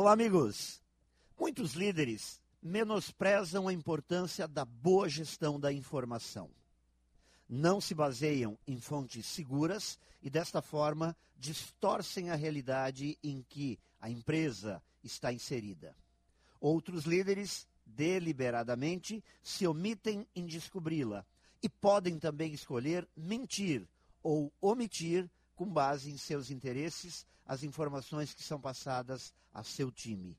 Olá, amigos. Muitos líderes menosprezam a importância da boa gestão da informação. Não se baseiam em fontes seguras e, desta forma, distorcem a realidade em que a empresa está inserida. Outros líderes, deliberadamente, se omitem em descobri-la e podem também escolher mentir ou omitir com base em seus interesses, as informações que são passadas a seu time.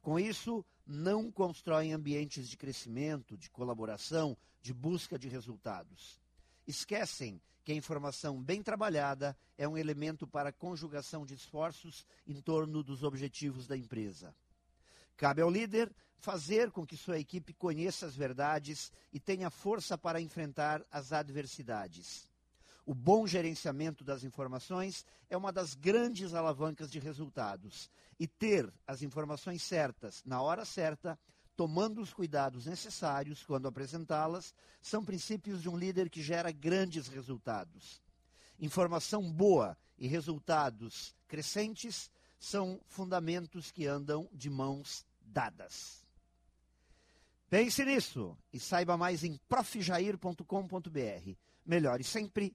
Com isso, não constroem ambientes de crescimento, de colaboração, de busca de resultados. Esquecem que a informação bem trabalhada é um elemento para a conjugação de esforços em torno dos objetivos da empresa. Cabe ao líder fazer com que sua equipe conheça as verdades e tenha força para enfrentar as adversidades. O bom gerenciamento das informações é uma das grandes alavancas de resultados. E ter as informações certas na hora certa, tomando os cuidados necessários quando apresentá-las, são princípios de um líder que gera grandes resultados. Informação boa e resultados crescentes são fundamentos que andam de mãos dadas. Pense nisso e saiba mais em profjair.com.br. Melhore sempre